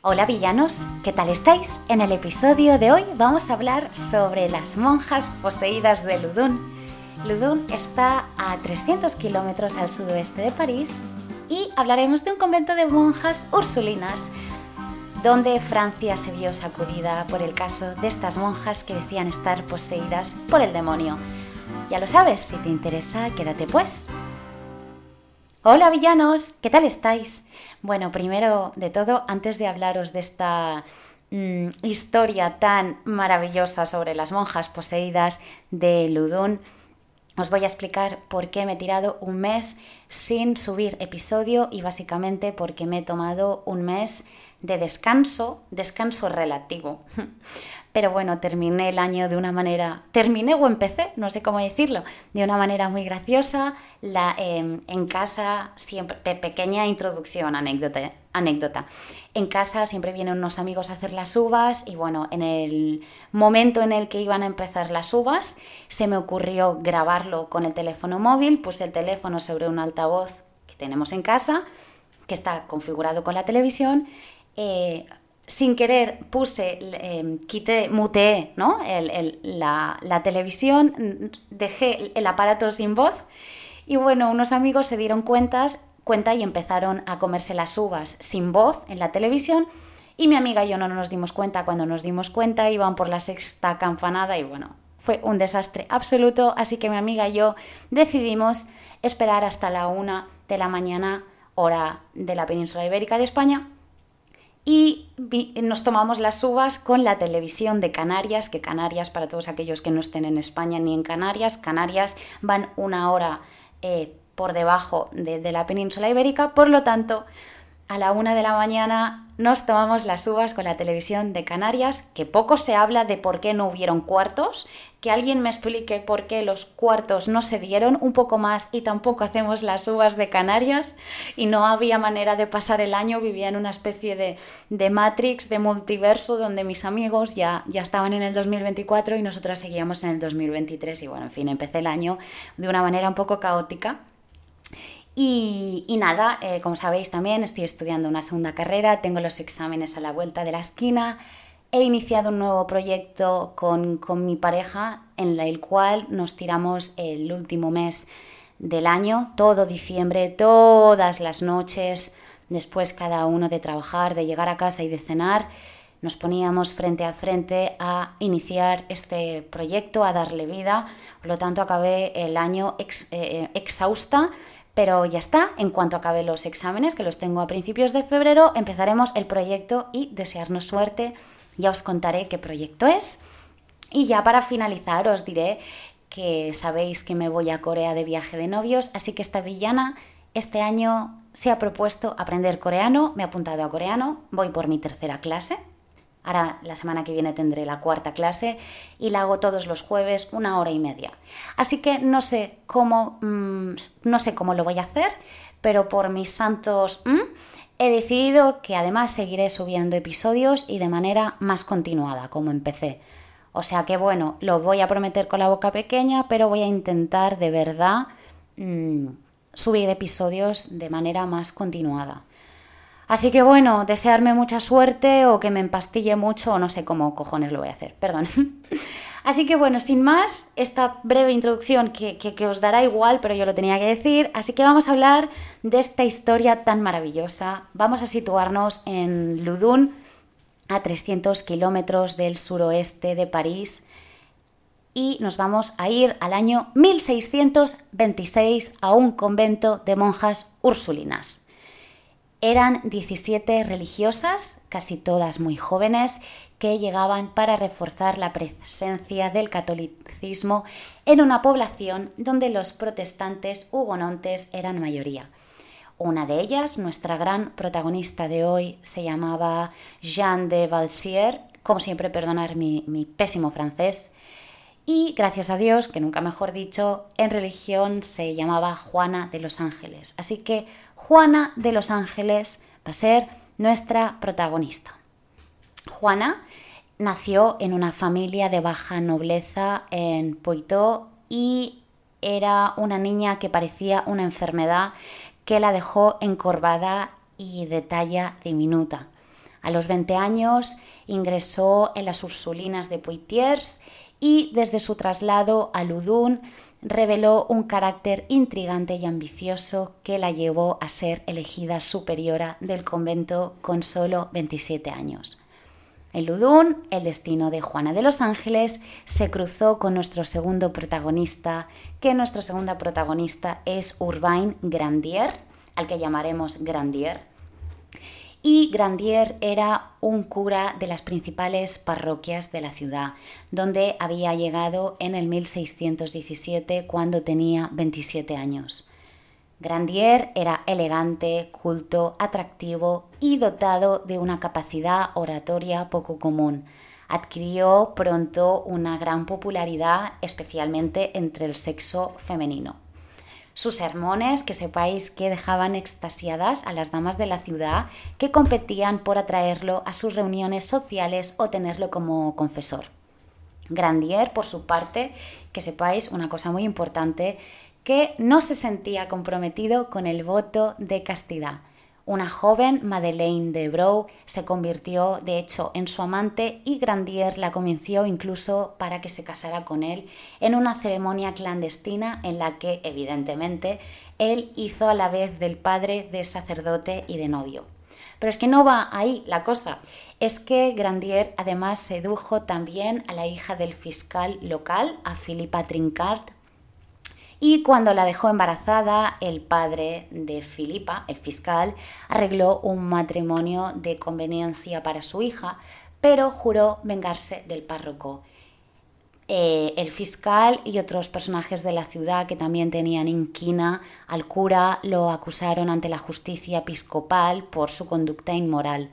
Hola villanos, ¿qué tal estáis? En el episodio de hoy vamos a hablar sobre las monjas poseídas de Ludun. Ludun está a 300 kilómetros al sudoeste de París y hablaremos de un convento de monjas ursulinas, donde Francia se vio sacudida por el caso de estas monjas que decían estar poseídas por el demonio. Ya lo sabes, si te interesa, quédate pues. Hola villanos, ¿qué tal estáis? Bueno, primero de todo, antes de hablaros de esta mm, historia tan maravillosa sobre las monjas poseídas de Ludun, os voy a explicar por qué me he tirado un mes sin subir episodio y básicamente porque me he tomado un mes de descanso, descanso relativo. Pero bueno, terminé el año de una manera, terminé o empecé, no sé cómo decirlo, de una manera muy graciosa. La, em, en casa, siempre, pequeña introducción, anécdota, anécdota. En casa siempre vienen unos amigos a hacer las uvas y bueno, en el momento en el que iban a empezar las uvas, se me ocurrió grabarlo con el teléfono móvil, puse el teléfono sobre un altavoz que tenemos en casa, que está configurado con la televisión. Eh, sin querer puse, eh, quité, muteé ¿no? la, televisión, dejé el aparato sin voz y bueno, unos amigos se dieron cuentas, cuenta y empezaron a comerse las uvas sin voz en la televisión y mi amiga y yo no nos dimos cuenta, cuando nos dimos cuenta iban por la sexta campanada y bueno, fue un desastre absoluto, así que mi amiga y yo decidimos esperar hasta la una de la mañana, hora de la península ibérica de España, y nos tomamos las uvas con la televisión de Canarias, que Canarias, para todos aquellos que no estén en España ni en Canarias, Canarias van una hora eh, por debajo de, de la península ibérica, por lo tanto, a la una de la mañana nos tomamos las uvas con la televisión de Canarias, que poco se habla de por qué no hubieron cuartos, que alguien me explique por qué los cuartos no se dieron un poco más y tampoco hacemos las uvas de Canarias y no había manera de pasar el año, vivía en una especie de, de Matrix, de multiverso, donde mis amigos ya, ya estaban en el 2024 y nosotras seguíamos en el 2023 y bueno, en fin, empecé el año de una manera un poco caótica. Y, nada, eh, como sabéis también estoy estudiando una segunda carrera, tengo los exámenes a la vuelta de la esquina, he iniciado un nuevo proyecto con, mi pareja en el cual nos tiramos el último mes del año, todo diciembre, todas las noches, después cada uno de trabajar, de llegar a casa y de cenar, nos poníamos frente a frente a iniciar este proyecto, a darle vida. Por lo tanto, acabé el año eh, eh, exhausta pero ya está, en cuanto acabe los exámenes, que los tengo a principios de febrero, empezaremos el proyecto y desearnos suerte. Ya os contaré qué proyecto es. Y ya para finalizar os diré que sabéis que me voy a Corea de viaje de novios, así que esta villana este año se ha propuesto aprender coreano, me ha apuntado a coreano, voy por mi tercera clase, Ahora la semana que viene tendré la cuarta clase y la hago todos los jueves una hora y media. Así que no sé cómo, mm, no sé cómo lo voy a hacer, pero por mis santos mm, he decidido que además seguiré subiendo episodios y de manera más continuada, como empecé. O sea que bueno, lo voy a prometer con la boca pequeña, pero voy a intentar de verdad mm, subir episodios de manera más continuada. Así que bueno, desearme mucha suerte o que me empastille mucho o no sé cómo cojones lo voy a hacer, perdón. Así que bueno, sin más, esta breve introducción que, que, os dará igual, pero yo lo tenía que decir, así que vamos a hablar de esta historia tan maravillosa. Vamos a situarnos en Ludun, a 300 kilómetros del suroeste de París, y nos vamos a ir al año 1626 a un convento de monjas ursulinas. Eran 17 religiosas, casi todas muy jóvenes, que llegaban para reforzar la presencia del catolicismo en una población donde los protestantes hugonontes eran mayoría. Una de ellas, nuestra gran protagonista de hoy, se llamaba Jeanne de Valsier, como siempre perdonar mi, mi pésimo francés, y gracias a Dios, que nunca mejor dicho, en religión se llamaba Juana de los Ángeles. Así que Juana de los Ángeles va a ser nuestra protagonista. Juana nació en una familia de baja nobleza en Poitou y era una niña que parecía una enfermedad que la dejó encorvada y de talla diminuta. A los 20 años ingresó en las Ursulinas de Poitiers y desde su traslado a Ludun reveló un carácter intrigante y ambicioso que la llevó a ser elegida superiora del convento con solo 27 años. En Ludun, el destino de Juana de los Ángeles se cruzó con nuestro segundo protagonista, que nuestro segundo protagonista es Urbain Grandier, al que llamaremos Grandier, y Grandier era un cura de las principales parroquias de la ciudad, donde había llegado en el 1617 cuando tenía 27 años. Grandier era elegante, culto, atractivo y dotado de una capacidad oratoria poco común. Adquirió pronto una gran popularidad, especialmente entre el sexo femenino. Sus sermones, que sepáis que dejaban extasiadas a las damas de la ciudad que competían por atraerlo a sus reuniones sociales o tenerlo como confesor. Grandier, por su parte, que sepáis una cosa muy importante, que no se sentía comprometido con el voto de castidad. Una joven, Madeleine de Brou, se convirtió de hecho en su amante y Grandier la convenció incluso para que se casara con él en una ceremonia clandestina en la que, evidentemente, él hizo a la vez del padre, de sacerdote y de novio. Pero es que no va ahí la cosa. Es que Grandier además sedujo también a la hija del fiscal local, a Philippa Trincard, y cuando la dejó embarazada, el padre de Filipa, el fiscal, arregló un matrimonio de conveniencia para su hija, pero juró vengarse del párroco. Eh, el fiscal y otros personajes de la ciudad que también tenían inquina al cura lo acusaron ante la justicia episcopal por su conducta inmoral.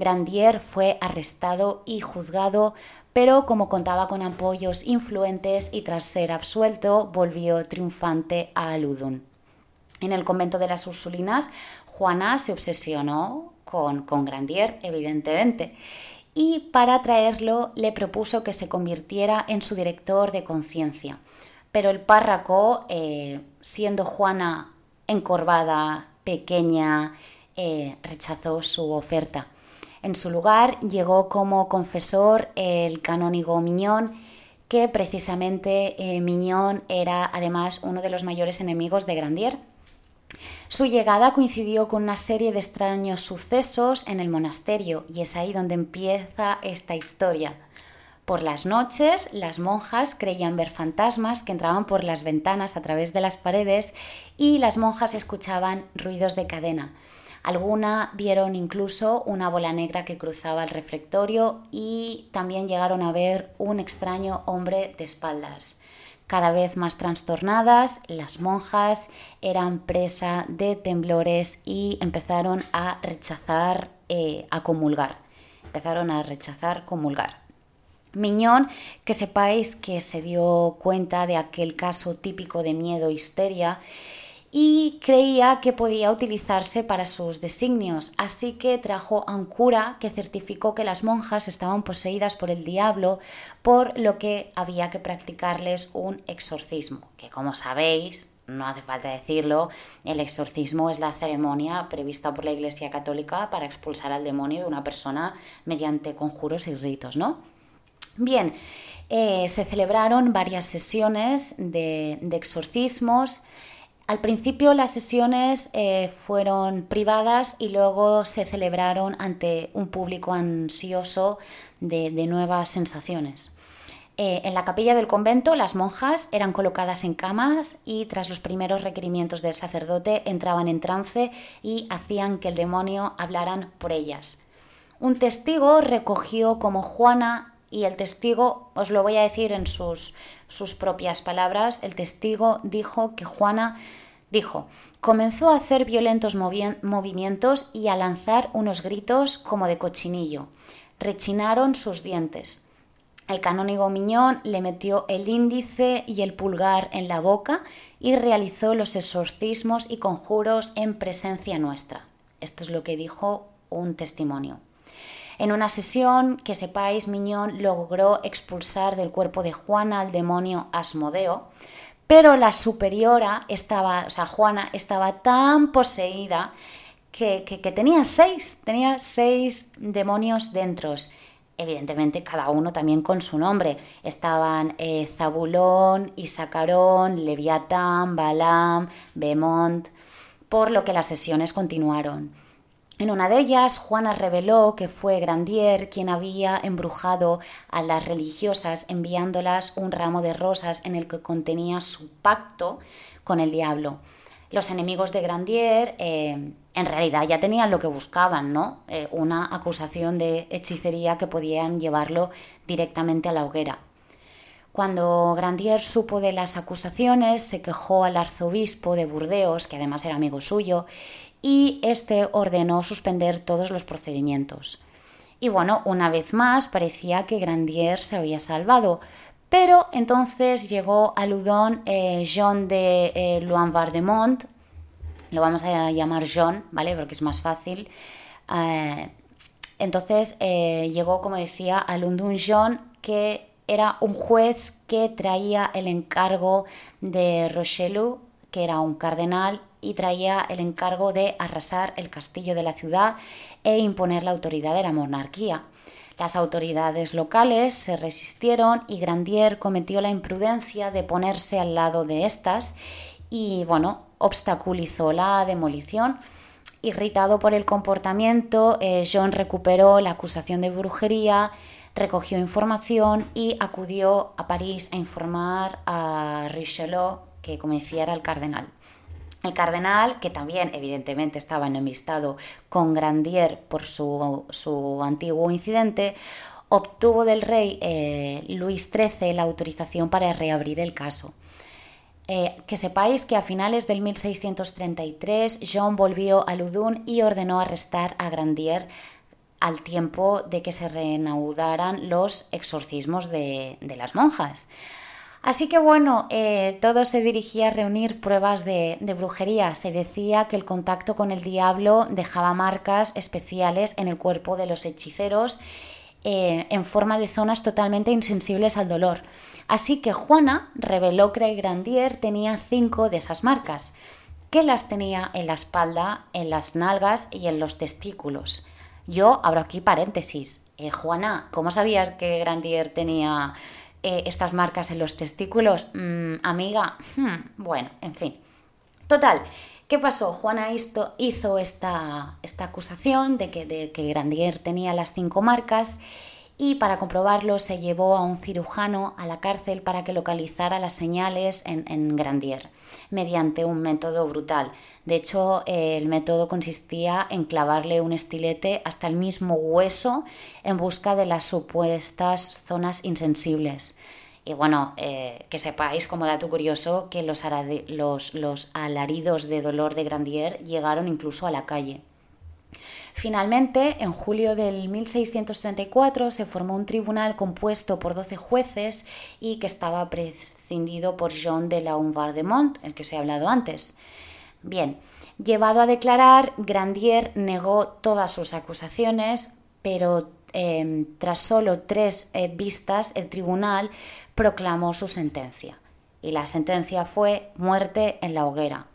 Grandier fue arrestado y juzgado pero como contaba con apoyos influentes y tras ser absuelto volvió triunfante a Ludun. En el convento de las Ursulinas, Juana se obsesionó con, con Grandier, evidentemente, y para atraerlo le propuso que se convirtiera en su director de conciencia. Pero el párraco, eh, siendo Juana encorvada, pequeña, eh, rechazó su oferta. En su lugar llegó como confesor el canónigo Miñón, que precisamente eh, Miñón era además uno de los mayores enemigos de Grandier. Su llegada coincidió con una serie de extraños sucesos en el monasterio y es ahí donde empieza esta historia. Por las noches, las monjas creían ver fantasmas que entraban por las ventanas a través de las paredes y las monjas escuchaban ruidos de cadena. Alguna vieron incluso una bola negra que cruzaba el reflectorio y también llegaron a ver un extraño hombre de espaldas. Cada vez más trastornadas, las monjas eran presa de temblores y empezaron a rechazar, eh, a comulgar. Empezaron a rechazar comulgar. Miñón, que sepáis que se dio cuenta de aquel caso típico de miedo-histeria y creía que podía utilizarse para sus designios, así que trajo a un cura que certificó que las monjas estaban poseídas por el diablo, por lo que había que practicarles un exorcismo, que como sabéis, no hace falta decirlo, el exorcismo es la ceremonia prevista por la Iglesia Católica para expulsar al demonio de una persona mediante conjuros y ritos, ¿no? Bien, eh, se celebraron varias sesiones de, de exorcismos, al principio las sesiones eh, fueron privadas y luego se celebraron ante un público ansioso de, nuevas sensaciones. Eh, en la capilla del convento las monjas eran colocadas en camas y tras los primeros requerimientos del sacerdote entraban en trance y hacían que el demonio hablaran por ellas. Un testigo recogió como Juana y el testigo, os lo voy a decir en sus, sus propias palabras, el testigo dijo que Juana dijo, comenzó a hacer violentos movimientos y a lanzar unos gritos como de cochinillo. Rechinaron sus dientes. El canónigo Miñón le metió el índice y el pulgar en la boca y realizó los exorcismos y conjuros en presencia nuestra. Esto es lo que dijo un testimonio. En una sesión, que sepáis, Miñón logró expulsar del cuerpo de Juana al demonio Asmodeo, pero la superiora estaba, o sea, Juana estaba tan poseída que, tenía seis, tenía seis demonios dentro. Evidentemente, cada uno también con su nombre. Estaban eh, Zabulón, Isacarón, Leviatán, Balaam, Bemont, por lo que las sesiones continuaron. En una de ellas, Juana reveló que fue Grandier quien había embrujado a las religiosas enviándolas un ramo de rosas en el que contenía su pacto con el diablo. Los enemigos de Grandier eh, en realidad ya tenían lo que buscaban, ¿no? Eh, una acusación de hechicería que podían llevarlo directamente a la hoguera. Cuando Grandier supo de las acusaciones, se quejó al arzobispo de Burdeos, que además era amigo suyo, y este ordenó suspender todos los procedimientos. Y bueno, una vez más parecía que Grandier se había salvado, pero entonces llegó a Ludon eh, Jean de eh, Loin-Vardemont, lo vamos a llamar Jean, ¿vale? Porque es más fácil. Eh, entonces llegó, como decía, a Lundun Jean, que era un juez que traía el encargo de Rochelu, que era un cardenal, y traía el encargo de arrasar el castillo de la ciudad e imponer la autoridad de la monarquía. Las autoridades locales se resistieron y Grandier cometió la imprudencia de ponerse al lado de estas y, bueno, obstaculizó la demolición. Irritado por el comportamiento, eh, John recuperó la acusación de brujería, recogió información y acudió a París a informar a Richelieu, que como el cardenal. El cardenal, que también evidentemente estaba enemistado con Grandier por su, antiguo incidente, obtuvo del rey eh, Luis XIII la autorización para reabrir el caso. Eh, que sepáis que a finales del 1633 John volvió a Ludun y ordenó arrestar a Grandier al tiempo de que se reanudaran los exorcismos de las monjas. Así que bueno, eh, todo se dirigía a reunir pruebas de, brujería. Se decía que el contacto con el diablo dejaba marcas especiales en el cuerpo de los hechiceros eh, en forma de zonas totalmente insensibles al dolor. Así que Juana reveló que Grandier tenía cinco de esas marcas, que las tenía en la espalda, en las nalgas y en los testículos. Yo abro aquí paréntesis. Eh, Juana, ¿cómo sabías que Grandier tenía eh, estas marcas en los testículos, mm, amiga, hmm, bueno, en fin. Total, ¿qué pasó? Juana hizo esta, esta acusación de que, de que Grandier tenía las cinco marcas y para comprobarlo se llevó a un cirujano a la cárcel para que localizara las señales en, Grandier mediante un método brutal. De hecho, el método consistía en clavarle un estilete hasta el mismo hueso en busca de las supuestas zonas insensibles. Y bueno, eh, que sepáis como dato curioso que los, alaridos de dolor de Grandier llegaron incluso a la calle. Finalmente, en julio del 1634 se formó un tribunal compuesto por 12 jueces y que estaba prescindido por Jean de la Vardemont, el que os he hablado antes. Bien, llevado a declarar, Grandier negó todas sus acusaciones, pero em, tras solo tres eh, vistas, el tribunal proclamó su sentencia. Y la sentencia fue muerte en la hoguera.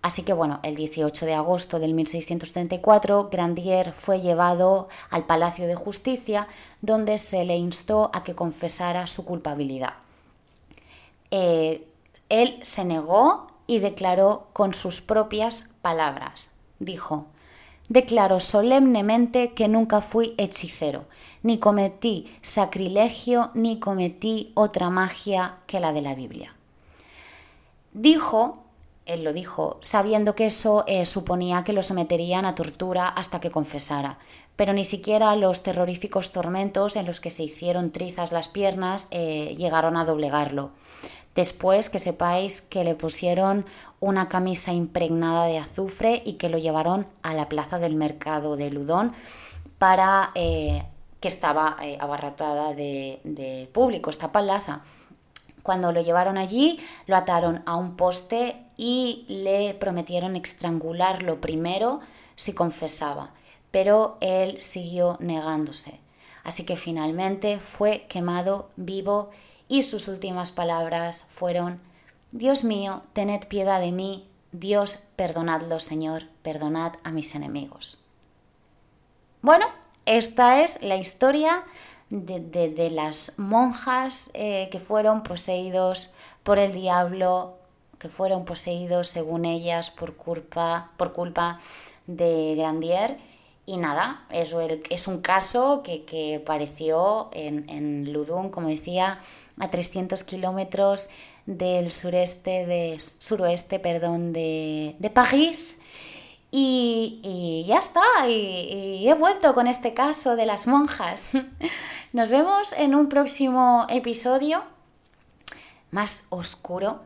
Así que bueno, el 18 de agosto del 1634, Grandier fue llevado al Palacio de Justicia, donde se le instó a que confesara su culpabilidad. Eh, él se negó y declaró con sus propias palabras. Dijo, Declaro solemnemente que nunca fui hechicero, ni cometí sacrilegio, ni cometí otra magia que la de la Biblia. Dijo él lo dijo, sabiendo que eso eh, suponía que lo someterían a tortura hasta que confesara. Pero ni siquiera los terroríficos tormentos en los que se hicieron trizas las piernas eh, llegaron a doblegarlo. Después que sepáis que le pusieron una camisa impregnada de azufre y que lo llevaron a la plaza del mercado de Ludón para eh, que estaba abarrotada de, de público esta plaza. Cuando lo llevaron allí, lo ataron a un poste y le prometieron estrangularlo primero si confesaba, pero él siguió negándose. Así que finalmente fue quemado vivo y sus últimas palabras fueron Dios mío, tened piedad de mí, Dios, perdonadlo, Señor, perdonad a mis enemigos. Bueno, esta es la historia de, las monjas eh, que fueron poseídos por el diablo, que fueron poseídos, según ellas, por culpa, por culpa de Grandier. Y nada, eso es un caso que, que apareció en, en Ludun, como decía, a 300 kilómetros del sureste de, suroeste perdón, de, de París. Y, ya está, y, he vuelto con este caso de las monjas. Nos vemos en un próximo episodio más oscuro.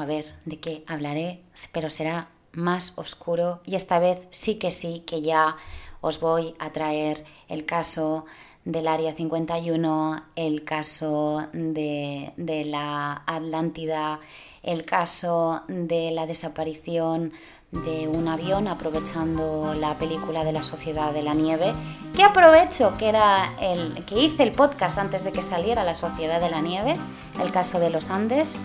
A ver de qué hablaré, pero será más oscuro y esta vez sí que sí que ya os voy a traer el caso del Área 51, el caso de, de la Atlántida, el caso de la desaparición de un avión aprovechando la película de la Sociedad de la Nieve, que aprovecho que era el que hice el podcast antes de que saliera la Sociedad de la Nieve, el caso de los Andes.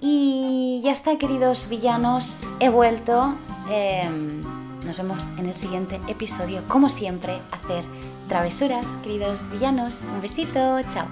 Y ya está, queridos villanos, he vuelto. Em, nos vemos en el siguiente episodio, como siempre, hacer travesuras, queridos villanos. Un besito, chao.